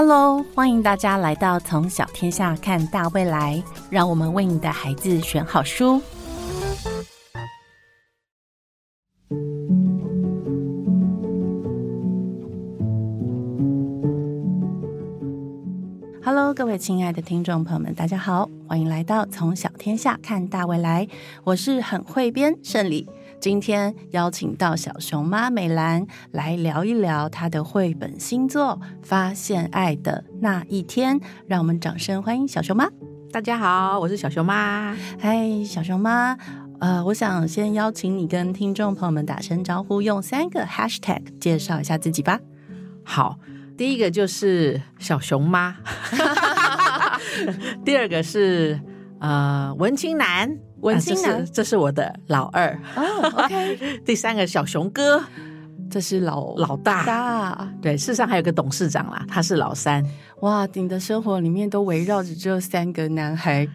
Hello，欢迎大家来到从小天下看大未来，让我们为你的孩子选好书。Hello，各位亲爱的听众朋友们，大家好，欢迎来到从小天下看大未来，我是很会编胜利。今天邀请到小熊妈美兰来聊一聊她的绘本新作《发现爱的那一天》，让我们掌声欢迎小熊妈。大家好，我是小熊妈。嗨，小熊妈，呃，我想先邀请你跟听众朋友们打声招呼，用三个 hashtag 介绍一下自己吧。好，第一个就是小熊妈，第二个是呃文青男。文青男，这是我的老二。哦，OK。第三个小熊哥，这是老老大。大对，事实上还有个董事长啦，他是老三。哇，你的生活里面都围绕着这三个男孩。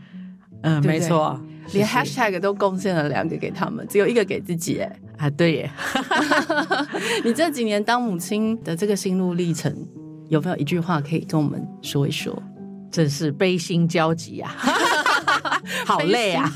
嗯，没错，连 hashtag 都贡献了两个给他们，只有一个给自己。哎，啊，对耶。你这几年当母亲的这个心路历程，有没有一句话可以跟我们说一说？真是悲心交集啊！好累啊，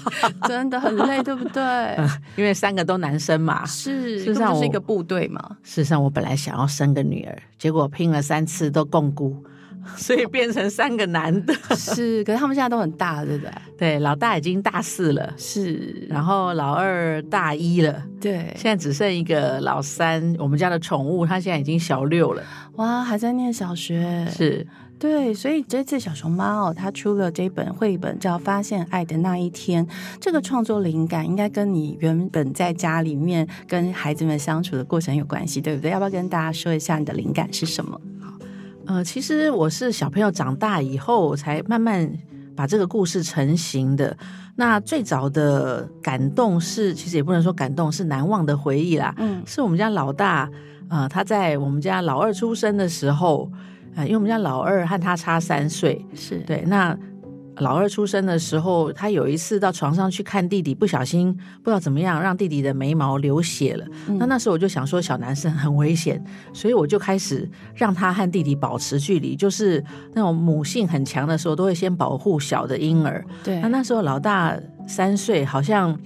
真的很累，对不对？因为三个都男生嘛，是，实上是一个部队嘛。事实上，我本来想要生个女儿，结果拼了三次都共孤，所以变成三个男的。是，可是他们现在都很大，对不对？对，老大已经大四了，是，然后老二大一了，对，现在只剩一个老三，我们家的宠物，他现在已经小六了，哇，还在念小学，是。对，所以这次小熊猫哦，它出了这本绘本叫《发现爱的那一天》。这个创作灵感应该跟你原本在家里面跟孩子们相处的过程有关系，对不对？要不要跟大家说一下你的灵感是什么？好，呃，其实我是小朋友长大以后才慢慢把这个故事成型的。那最早的感动是，其实也不能说感动，是难忘的回忆啦。嗯，是我们家老大，呃，他在我们家老二出生的时候。啊，因为我们家老二和他差三岁，是对。那老二出生的时候，他有一次到床上去看弟弟，不小心不知道怎么样，让弟弟的眉毛流血了。那那时候我就想说，小男生很危险，所以我就开始让他和弟弟保持距离，就是那种母性很强的时候，都会先保护小的婴儿。对。那那时候老大三岁，好像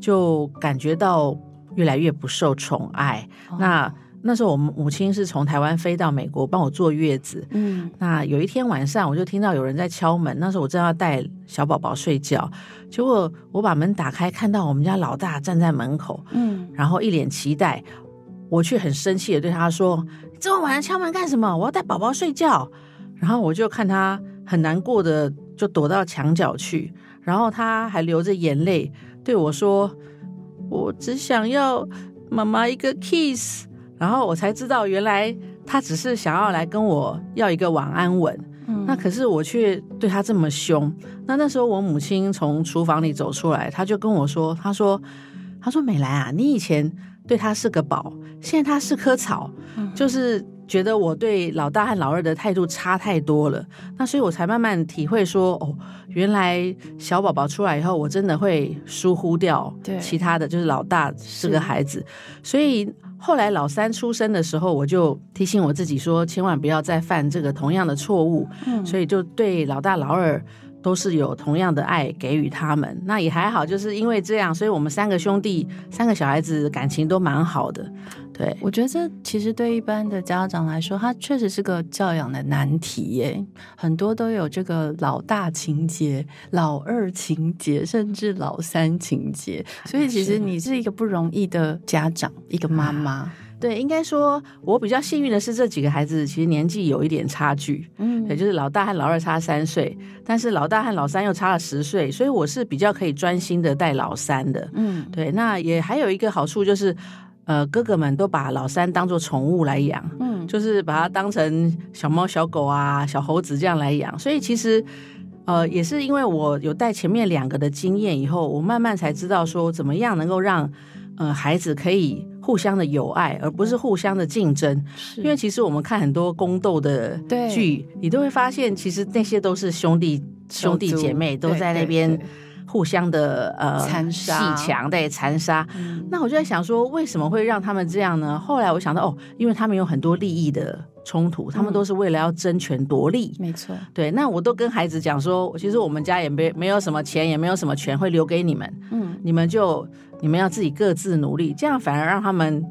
就感觉到越来越不受宠爱。那那时候我们母亲是从台湾飞到美国帮我坐月子，嗯，那有一天晚上我就听到有人在敲门，那时候我正要带小宝宝睡觉，结果我把门打开，看到我们家老大站在门口，嗯，然后一脸期待，我却很生气的对他说：“这么晚上敲门干什么？我要带宝宝睡觉。”然后我就看他很难过的就躲到墙角去，然后他还流着眼泪对我说：“我只想要妈妈一个 kiss。”然后我才知道，原来他只是想要来跟我要一个晚安吻。那可是我却对他这么凶。那那时候我母亲从厨房里走出来，他就跟我说：“他说，他说美兰啊，你以前对他是个宝，现在他是棵草，就是觉得我对老大和老二的态度差太多了。那所以我才慢慢体会说，哦，原来小宝宝出来以后，我真的会疏忽掉其他的就是老大是个孩子，所以。”后来老三出生的时候，我就提醒我自己说，千万不要再犯这个同样的错误。嗯，所以就对老大老二都是有同样的爱给予他们。那也还好，就是因为这样，所以我们三个兄弟、三个小孩子感情都蛮好的。对，我觉得这其实对一般的家长来说，他确实是个教养的难题耶。很多都有这个老大情节、老二情节，甚至老三情节。所以其实你是一个不容易的家长，一个妈妈。对，应该说我比较幸运的是，这几个孩子其实年纪有一点差距。嗯，也就是老大和老二差三岁，但是老大和老三又差了十岁，所以我是比较可以专心的带老三的。嗯，对，那也还有一个好处就是。呃，哥哥们都把老三当做宠物来养，嗯，就是把它当成小猫、小狗啊、小猴子这样来养。所以其实，呃，也是因为我有带前面两个的经验以后，我慢慢才知道说怎么样能够让呃孩子可以互相的友爱，而不是互相的竞争。因为其实我们看很多宫斗的剧，你都会发现，其实那些都是兄弟兄弟姐妹都在那边。互相的呃残杀、戏强对残杀，那我就在想说，为什么会让他们这样呢？后来我想到，哦，因为他们有很多利益的冲突，他们都是为了要争权夺利。没错，对。那我都跟孩子讲说，其实我们家也没没有什么钱，也没有什么权会留给你们。嗯，你们就你们要自己各自努力，这样反而让他们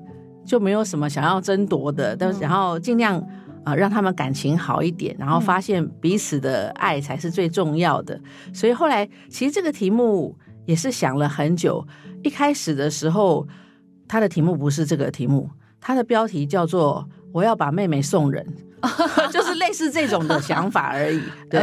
就没有什么想要争夺的，但是然后尽量啊让他们感情好一点，然后发现彼此的爱才是最重要的。所以后来其实这个题目也是想了很久。一开始的时候，他的题目不是这个题目，他的标题叫做“我要把妹妹送人”。就是类似这种的想法而已，对，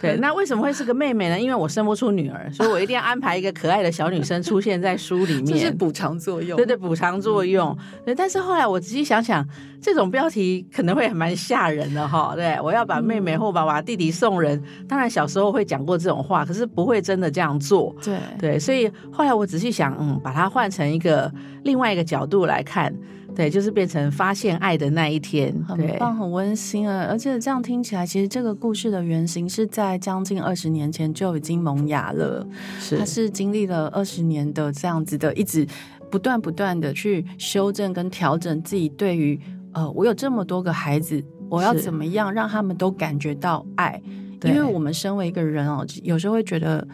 对。那为什么会是个妹妹呢？因为我生不出女儿，所以我一定要安排一个可爱的小女生出现在书里面，这是补偿作用。对对，补偿作用。对，但是后来我仔细想想，这种标题可能会蛮吓人的哈。对，我要把妹妹或把把弟弟送人。当然小时候会讲过这种话，可是不会真的这样做。对对，所以后来我仔细想，嗯，把它换成一个另外一个角度来看。对，就是变成发现爱的那一天，很棒，很温馨啊！而且这样听起来，其实这个故事的原型是在将近二十年前就已经萌芽了。是，它是经历了二十年的这样子的，一直不断不断的去修正跟调整自己对于呃，我有这么多个孩子，我要怎么样让他们都感觉到爱？因为我们身为一个人哦，有时候会觉得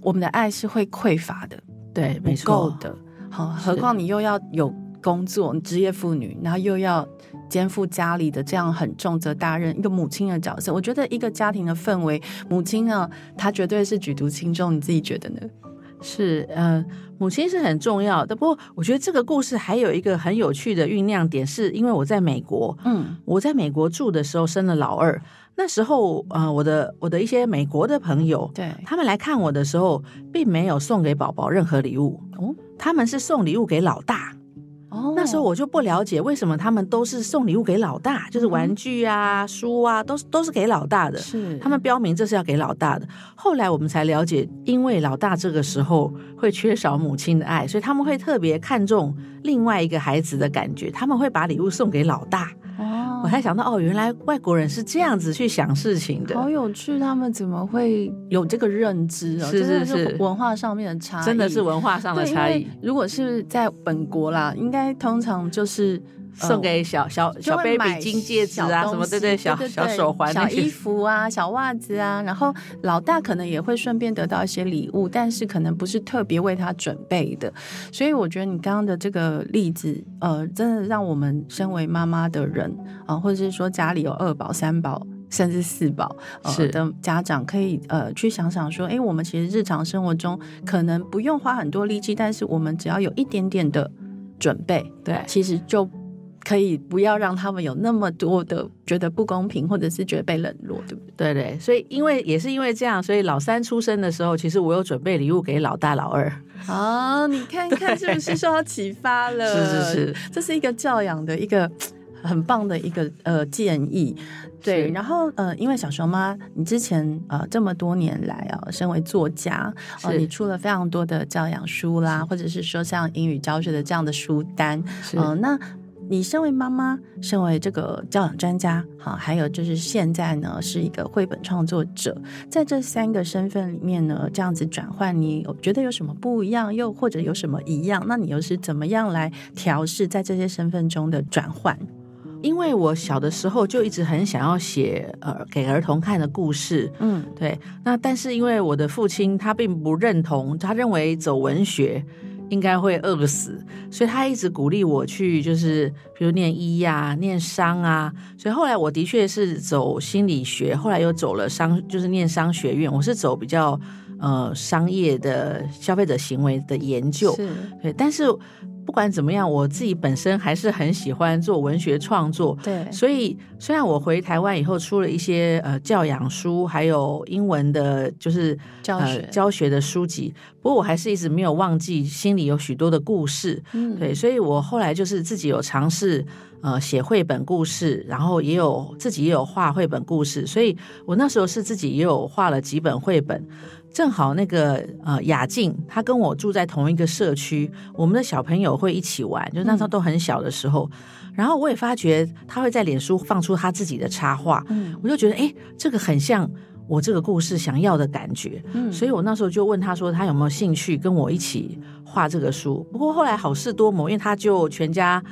我们的爱是会匮乏的，对，不够的。好，何况你又要有。工作，职业妇女，然后又要肩负家里的这样很重责大任，一个母亲的角色，我觉得一个家庭的氛围，母亲呢，她绝对是举足轻重。你自己觉得呢？是，嗯，母亲是很重要的。不过，我觉得这个故事还有一个很有趣的酝酿点，是因为我在美国，嗯，我在美国住的时候生了老二，那时候，呃，我的我的一些美国的朋友，对他们来看我的时候，并没有送给宝宝任何礼物，哦，他们是送礼物给老大。那时候我就不了解为什么他们都是送礼物给老大，就是玩具啊、书啊，都是都是给老大的。是他们标明这是要给老大的。后来我们才了解，因为老大这个时候会缺少母亲的爱，所以他们会特别看重另外一个孩子的感觉，他们会把礼物送给老大。我才想到哦，原来外国人是这样子去想事情的，好有趣！他们怎么会有这个认知哦？是是是，文化上面的差异，真的是文化上的差异。如果是在本国啦，应该通常就是。送给小小小 baby 金戒指啊，什么对对，小小手环、小衣服啊，小袜子啊，然后老大可能也会顺便得到一些礼物，但是可能不是特别为他准备的。所以我觉得你刚刚的这个例子，呃，真的让我们身为妈妈的人啊，或者是说家里有二宝、三宝甚至四宝是的家长，可以呃去想想说，哎，我们其实日常生活中可能不用花很多力气，但是我们只要有一点点的准备，对，其实就。可以不要让他们有那么多的觉得不公平，或者是觉得被冷落，对不对？对对，所以因为也是因为这样，所以老三出生的时候，其实我有准备礼物给老大、老二。啊，你看看是不是受到启发了？是是是，这是一个教养的一个很棒的一个呃建议。对，然后呃，因为小熊妈，你之前呃这么多年来啊，身为作家，呃，你出了非常多的教养书啦，或者是说像英语教学的这样的书单，嗯，那。你身为妈妈，身为这个教养专家，好，还有就是现在呢是一个绘本创作者，在这三个身份里面呢，这样子转换，你觉得有什么不一样，又或者有什么一样？那你又是怎么样来调试在这些身份中的转换？因为我小的时候就一直很想要写呃给儿童看的故事，嗯，对。那但是因为我的父亲他并不认同，他认为走文学。应该会饿死，所以他一直鼓励我去，就是比如念医呀、念商啊。所以后来我的确是走心理学，后来又走了商，就是念商学院。我是走比较呃商业的消费者行为的研究，对，但是。不管怎么样，我自己本身还是很喜欢做文学创作。对，所以虽然我回台湾以后出了一些呃教养书，还有英文的，就是教学教学的书籍，不过我还是一直没有忘记心里有许多的故事。嗯，对，所以我后来就是自己有尝试呃写绘本故事，然后也有自己也有画绘本故事，所以我那时候是自己也有画了几本绘本。正好那个呃雅静，她跟我住在同一个社区，我们的小朋友会一起玩，就那时候都很小的时候。然后我也发觉她会在脸书放出她自己的插画，我就觉得哎，这个很像我这个故事想要的感觉。所以我那时候就问他说，他有没有兴趣跟我一起画这个书？不过后来好事多磨，因为他就全家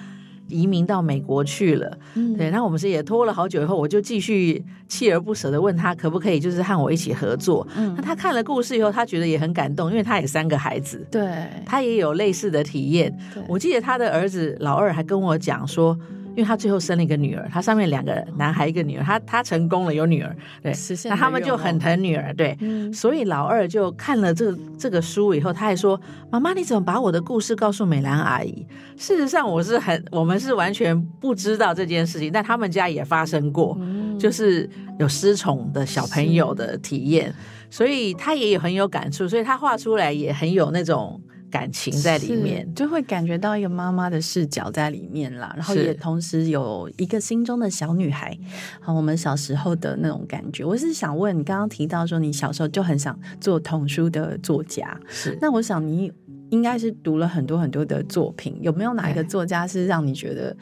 移民到美国去了。对，那我们是也拖了好久以后，我就继续锲而不舍的问他可不可以，就是和我一起合作。那他看了故事以后，他觉得也很感动，因为他也三个孩子，对他也有类似的体验。我记得他的儿子老二还跟我讲说。因为他最后生了一个女儿，他上面两个男孩一个女儿，他他成功了有女儿，对，那他们就很疼女儿，对，所以老二就看了这这个书以后，他还说：“妈妈，你怎么把我的故事告诉美兰阿姨？”事实上，我是很我们是完全不知道这件事情，但他们家也发生过，就是有失宠的小朋友的体验，所以他也有很有感触，所以他画出来也很有那种。感情在里面，就会感觉到一个妈妈的视角在里面啦，然后也同时有一个心中的小女孩，好，我们小时候的那种感觉。我是想问你，刚刚提到说你小时候就很想做童书的作家，是？那我想你应该是读了很多很多的作品，有没有哪一个作家是让你觉得，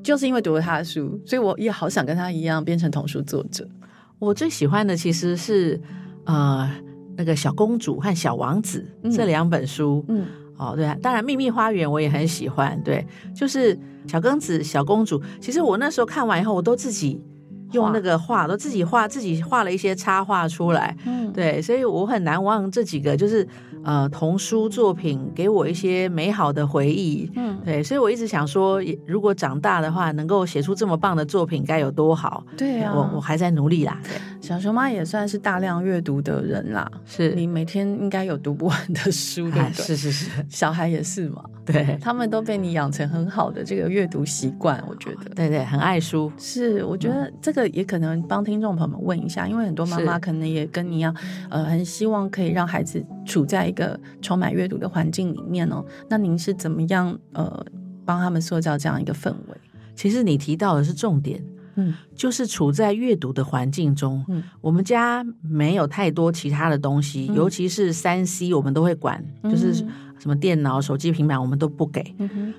就是因为读了他的书，所以我也好想跟他一样变成童书作者？我最喜欢的其实是呃。那个小公主和小王子这两本书，嗯，哦，对啊，当然秘密花园我也很喜欢，对，就是小公子、小公主。其实我那时候看完以后，我都自己用那个画，都自己画，自己画了一些插画出来，嗯，对，所以我很难忘这几个，就是。呃，童书作品给我一些美好的回忆，嗯，对，所以我一直想说，如果长大的话，能够写出这么棒的作品，该有多好。对啊，我我还在努力啦。小熊妈也算是大量阅读的人啦，是你每天应该有读不完的书，对不对？是是是，小孩也是嘛，对，他们都被你养成很好的这个阅读习惯，我觉得，对对，很爱书。是，我觉得这个也可能帮听众朋友们问一下，因为很多妈妈可能也跟你一样，呃，很希望可以让孩子处在一个充满阅读的环境里面哦。那您是怎么样呃帮他们塑造这样一个氛围？其实你提到的是重点。嗯，就是处在阅读的环境中。嗯，我们家没有太多其他的东西，尤其是三 C，我们都会管，就是。什么电脑、手机、平板，我们都不给。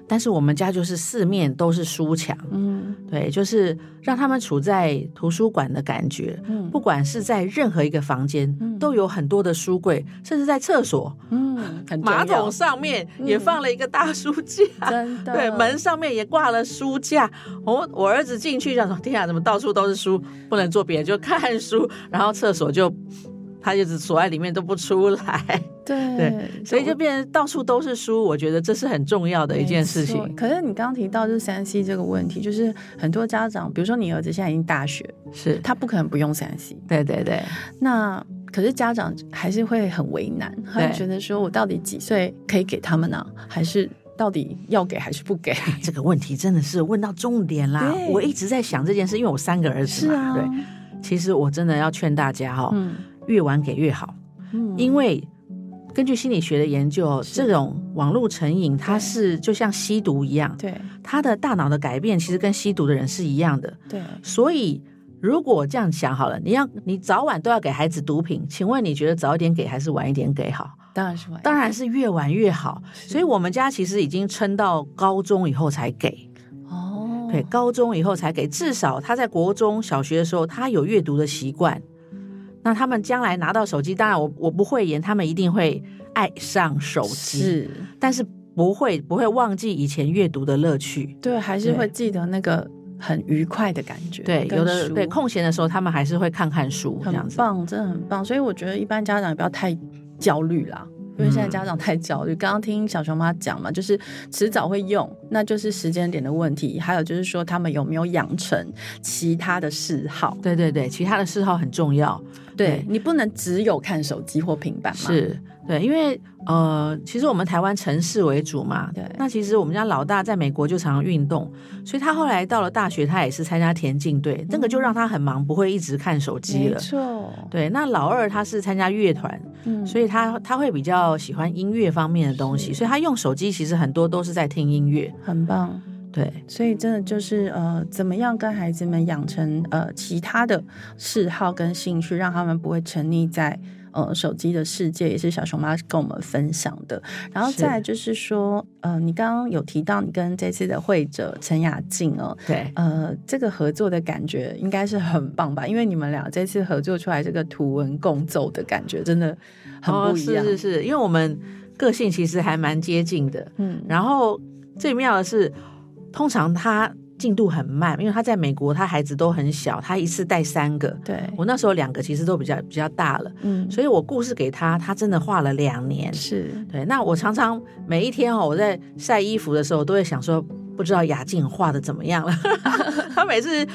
但是我们家就是四面都是书墙，嗯，对，就是让他们处在图书馆的感觉。嗯，不管是在任何一个房间，都有很多的书柜，甚至在厕所，嗯，马桶上面也放了一个大书架，真的。对，门上面也挂了书架。我我儿子进去就说：“天啊，怎么到处都是书？不能做别的，就看书。”然后厕所就。他就是锁在里面都不出来，对对，所以就变成到处都是书。我觉得这是很重要的一件事情。可是你刚刚提到就是三 C 这个问题，就是很多家长，比如说你儿子现在已经大学，是他不可能不用三 C。对对对。那可是家长还是会很为难，他会觉得说我到底几岁可以给他们呢？还是到底要给还是不给？这个问题真的是问到重点啦！我一直在想这件事，因为我三个儿子嘛。对，其实我真的要劝大家哈。越晚给越好，嗯，因为根据心理学的研究，这种网络成瘾，它是就像吸毒一样，对，他的大脑的改变其实跟吸毒的人是一样的，对。所以如果这样想好了，你要你早晚都要给孩子毒品，请问你觉得早一点给还是晚一点给好？当然是晚，当然是越晚越好。所以我们家其实已经撑到高中以后才给，哦，对，高中以后才给，至少他在国中小学的时候，他有阅读的习惯。那他们将来拿到手机，当然我我不会言，他们一定会爱上手机，是，但是不会不会忘记以前阅读的乐趣，对，还是会记得那个很愉快的感觉，对，有的对空闲的时候，他们还是会看看书，这样子棒，真的很棒，所以我觉得一般家长也不要太焦虑啦。因为现在家长太焦虑，刚刚听小熊妈讲嘛，就是迟早会用，那就是时间点的问题。还有就是说，他们有没有养成其他的嗜好？对对对，其他的嗜好很重要。对你不能只有看手机或平板嘛？是。对，因为呃，其实我们台湾城市为主嘛。对。那其实我们家老大在美国就常常运动，所以他后来到了大学，他也是参加田径队，那个就让他很忙，不会一直看手机了。没错。对，那老二他是参加乐团，嗯，所以他他会比较喜欢音乐方面的东西，所以他用手机其实很多都是在听音乐，很棒。对，所以真的就是呃，怎么样跟孩子们养成呃其他的嗜好跟兴趣，让他们不会沉溺在。呃，手机的世界也是小熊妈跟我们分享的。然后再就是说，呃，你刚刚有提到你跟这次的会者陈雅静哦，对，呃，这个合作的感觉应该是很棒吧？因为你们俩这次合作出来这个图文共奏的感觉，真的很不一样。是是是，因为我们个性其实还蛮接近的，嗯，然后最妙的是。通常他进度很慢，因为他在美国，他孩子都很小，他一次带三个。对我那时候两个其实都比较比较大了，嗯，所以我故事给他，他真的画了两年。是对，那我常常每一天哦，我在晒衣服的时候，都会想说。不知道雅静画的怎么样了？他每次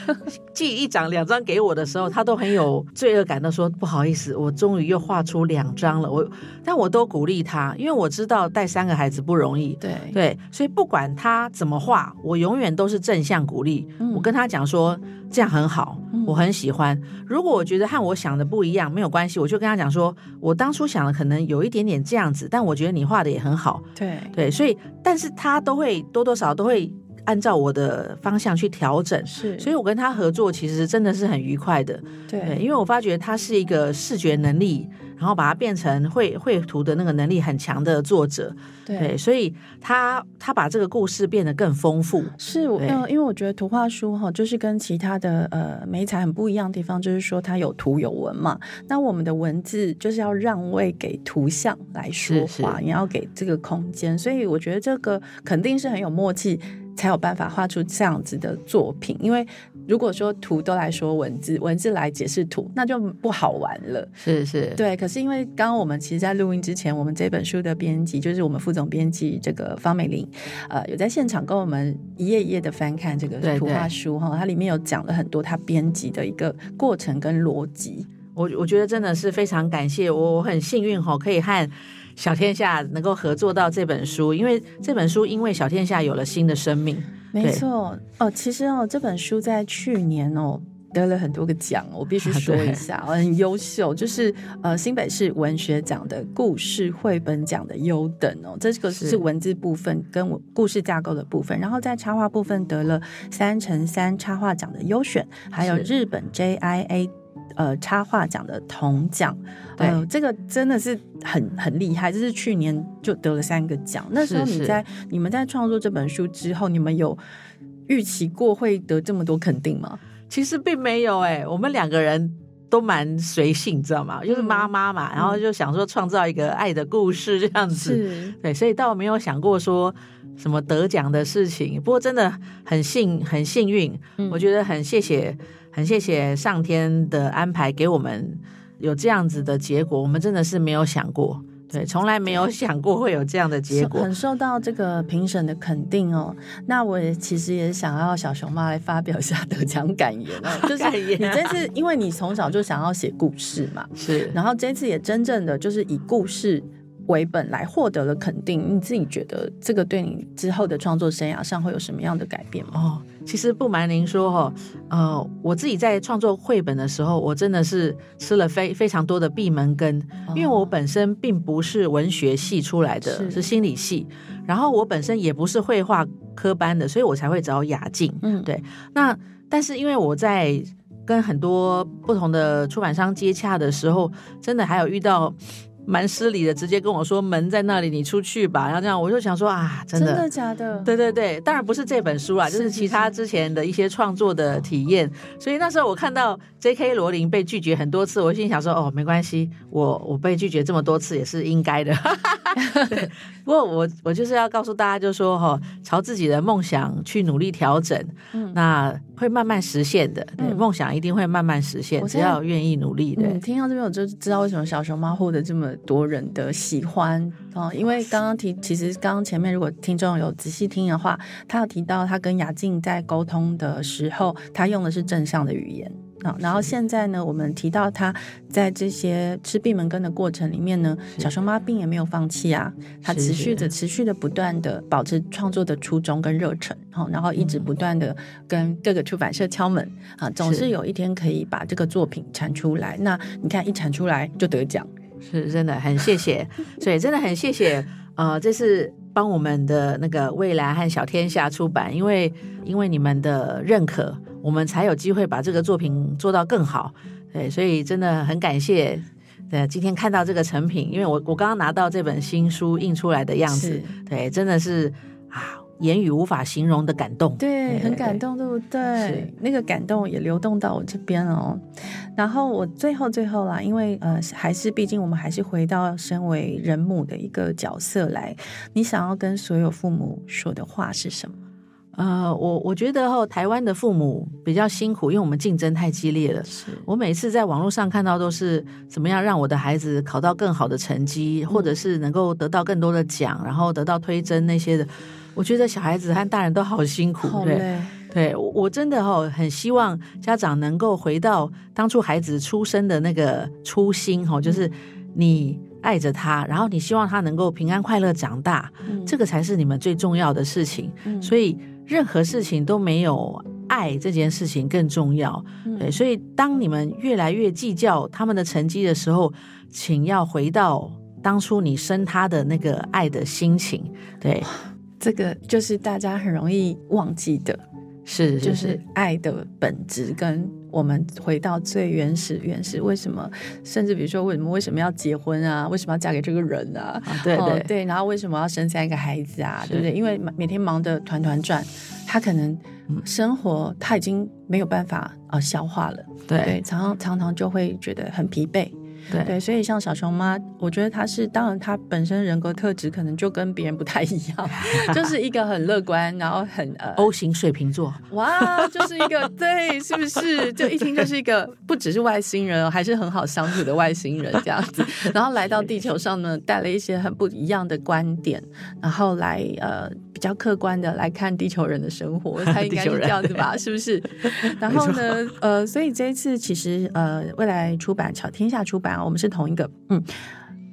寄一张、两张给我的时候，他都很有罪恶感，的说：“不好意思，我终于又画出两张了。”我，但我都鼓励他，因为我知道带三个孩子不容易。对对，所以不管他怎么画，我永远都是正向鼓励。我跟他讲说：“这样很好，我很喜欢。如果我觉得和我想的不一样，没有关系，我就跟他讲说：我当初想的可能有一点点这样子，但我觉得你画的也很好。对对，所以，但是他都会多多少都会。按照我的方向去调整，是，所以我跟他合作其实真的是很愉快的，对，因为我发觉他是一个视觉能力，然后把它变成绘绘图的那个能力很强的作者，对，所以他他把这个故事变得更丰富，是，因为我觉得图画书哈，就是跟其他的呃美彩很不一样的地方，就是说它有图有文嘛，那我们的文字就是要让位给图像来说话，你要给这个空间，所以我觉得这个肯定是很有默契。才有办法画出这样子的作品，因为如果说图都来说文字，文字来解释图，那就不好玩了。是是，对。可是因为刚刚我们其实，在录音之前，我们这本书的编辑就是我们副总编辑这个方美玲，呃，有在现场跟我们一页一页的翻看这个图画书哈，它里面有讲了很多他编辑的一个过程跟逻辑。我我觉得真的是非常感谢，我我很幸运哈，可以和。小天下能够合作到这本书，因为这本书因为小天下有了新的生命。没错。哦，其实哦，这本书在去年哦得了很多个奖，我必须说一下，很优秀，就是呃新北市文学奖的故事绘本奖的优等哦，这个是文字部分跟我故事架构的部分，然后在插画部分得了三乘三插画奖的优选，还有日本 JIA。呃，插画奖的铜奖，对，这个真的是很很厉害，这是去年就得了三个奖。那时候你在你们在创作这本书之后，你们有预期过会得这么多肯定吗？其实并没有，哎，我们两个人都蛮随性，知道吗？就是妈妈嘛，然后就想说创造一个爱的故事这样子，对，所以倒没有想过说什么得奖的事情。不过真的很幸很幸运，我觉得很谢谢。很谢谢上天的安排，给我们有这样子的结果。我们真的是没有想过，对，从来没有想过会有这样的结果。很受到这个评审的肯定哦。那我其实也想要小熊妈来发表一下得奖感言哦。就是你这次，因为你从小就想要写故事嘛，是。然后这次也真正的就是以故事为本来获得了肯定。你自己觉得这个对你之后的创作生涯上会有什么样的改变吗？哦。其实不瞒您说哈，呃，我自己在创作绘本的时候，我真的是吃了非非常多的闭门羹，因为我本身并不是文学系出来的，是心理系，然后我本身也不是绘画科班的，所以我才会找雅静。嗯，对。那但是因为我在跟很多不同的出版商接洽的时候，真的还有遇到。蛮失礼的，直接跟我说门在那里，你出去吧。然后这样，我就想说啊，真的，真的假的？对对对，当然不是这本书啦，就是其他之前的一些创作的体验。所以那时候我看到 J.K. 罗琳被拒绝很多次，我心想说哦，没关系，我我被拒绝这么多次也是应该的。不过我我就是要告诉大家，就说哈，朝自己的梦想去努力调整，那会慢慢实现的。对，梦想一定会慢慢实现，只要愿意努力。对，听到这边我就知道为什么小熊猫获得这么多人的喜欢哦，因为刚刚提，其实刚刚前面如果听众有仔细听的话，他有提到他跟雅静在沟通的时候，他用的是正向的语言。然后现在呢，我们提到他在这些吃闭门羹的过程里面呢，小熊妈并也没有放弃啊，他持续着、持续的、不断的保持创作的初衷跟热忱，好，然后一直不断的跟各个出版社敲门啊，总是有一天可以把这个作品产出来。那你看，一产出来就得奖，是真的很谢谢，所以真的很谢谢。呃，这是帮我们的那个未来和小天下出版，因为因为你们的认可。我们才有机会把这个作品做到更好，对，所以真的很感谢。对，今天看到这个成品，因为我我刚刚拿到这本新书印出来的样子，对，真的是啊，言语无法形容的感动，对，很感动，对不对？那个感动也流动到我这边哦。然后我最后最后啦，因为呃，还是毕竟我们还是回到身为人母的一个角色来，你想要跟所有父母说的话是什么？呃，我我觉得哈，台湾的父母比较辛苦，因为我们竞争太激烈了。是我每次在网络上看到都是怎么样让我的孩子考到更好的成绩，或者是能够得到更多的奖，然后得到推甄那些的。我觉得小孩子和大人都好辛苦，对对，我我真的哈很希望家长能够回到当初孩子出生的那个初心哈，就是你爱着他，然后你希望他能够平安快乐长大，这个才是你们最重要的事情。所以。任何事情都没有爱这件事情更重要，对，所以当你们越来越计较他们的成绩的时候，请要回到当初你生他的那个爱的心情，对，这个就是大家很容易忘记的，是。就是爱的本质跟。我们回到最原始，原始为什么？甚至比如说，为什么为什么要结婚啊？为什么要嫁给这个人啊？对对对，然后为什么要生三个孩子啊？对不对？因为每天忙得团团转，他可能生活他已经没有办法啊消化了。对，常常常常就会觉得很疲惫。对，所以像小熊妈，我觉得她是，当然她本身人格特质可能就跟别人不太一样，就是一个很乐观，然后很呃 O 型水瓶座，哇，就是一个对，是不是？就一听就是一个不只是外星人，还是很好相处的外星人这样子，然后来到地球上呢，带了一些很不一样的观点，然后来呃。比较客观的来看地球人的生活，他应该是这样子吧？是不是？然后呢？呃，所以这一次其实呃，未来出版巧天下出版我们是同一个，嗯。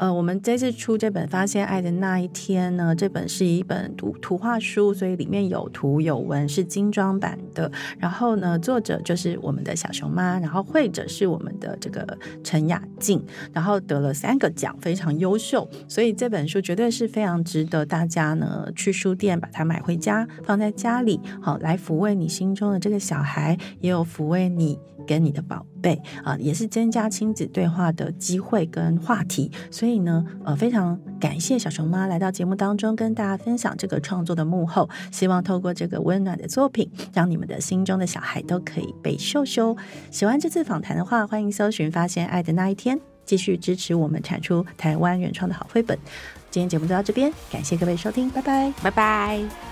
呃，我们这次出这本《发现爱的那一天》呢，这本是一本图图画书，所以里面有图有文，是精装版的。然后呢，作者就是我们的小熊妈，然后绘者是我们的这个陈雅静，然后得了三个奖，非常优秀。所以这本书绝对是非常值得大家呢去书店把它买回家，放在家里，好来抚慰你心中的这个小孩，也有抚慰你。跟你的宝贝啊，也是增加亲子对话的机会跟话题，所以呢，呃，非常感谢小熊妈来到节目当中跟大家分享这个创作的幕后，希望透过这个温暖的作品，让你们的心中的小孩都可以被秀秀。喜欢这次访谈的话，欢迎搜寻《发现爱的那一天》，继续支持我们产出台湾原创的好绘本。今天节目就到这边，感谢各位收听，拜拜，拜拜。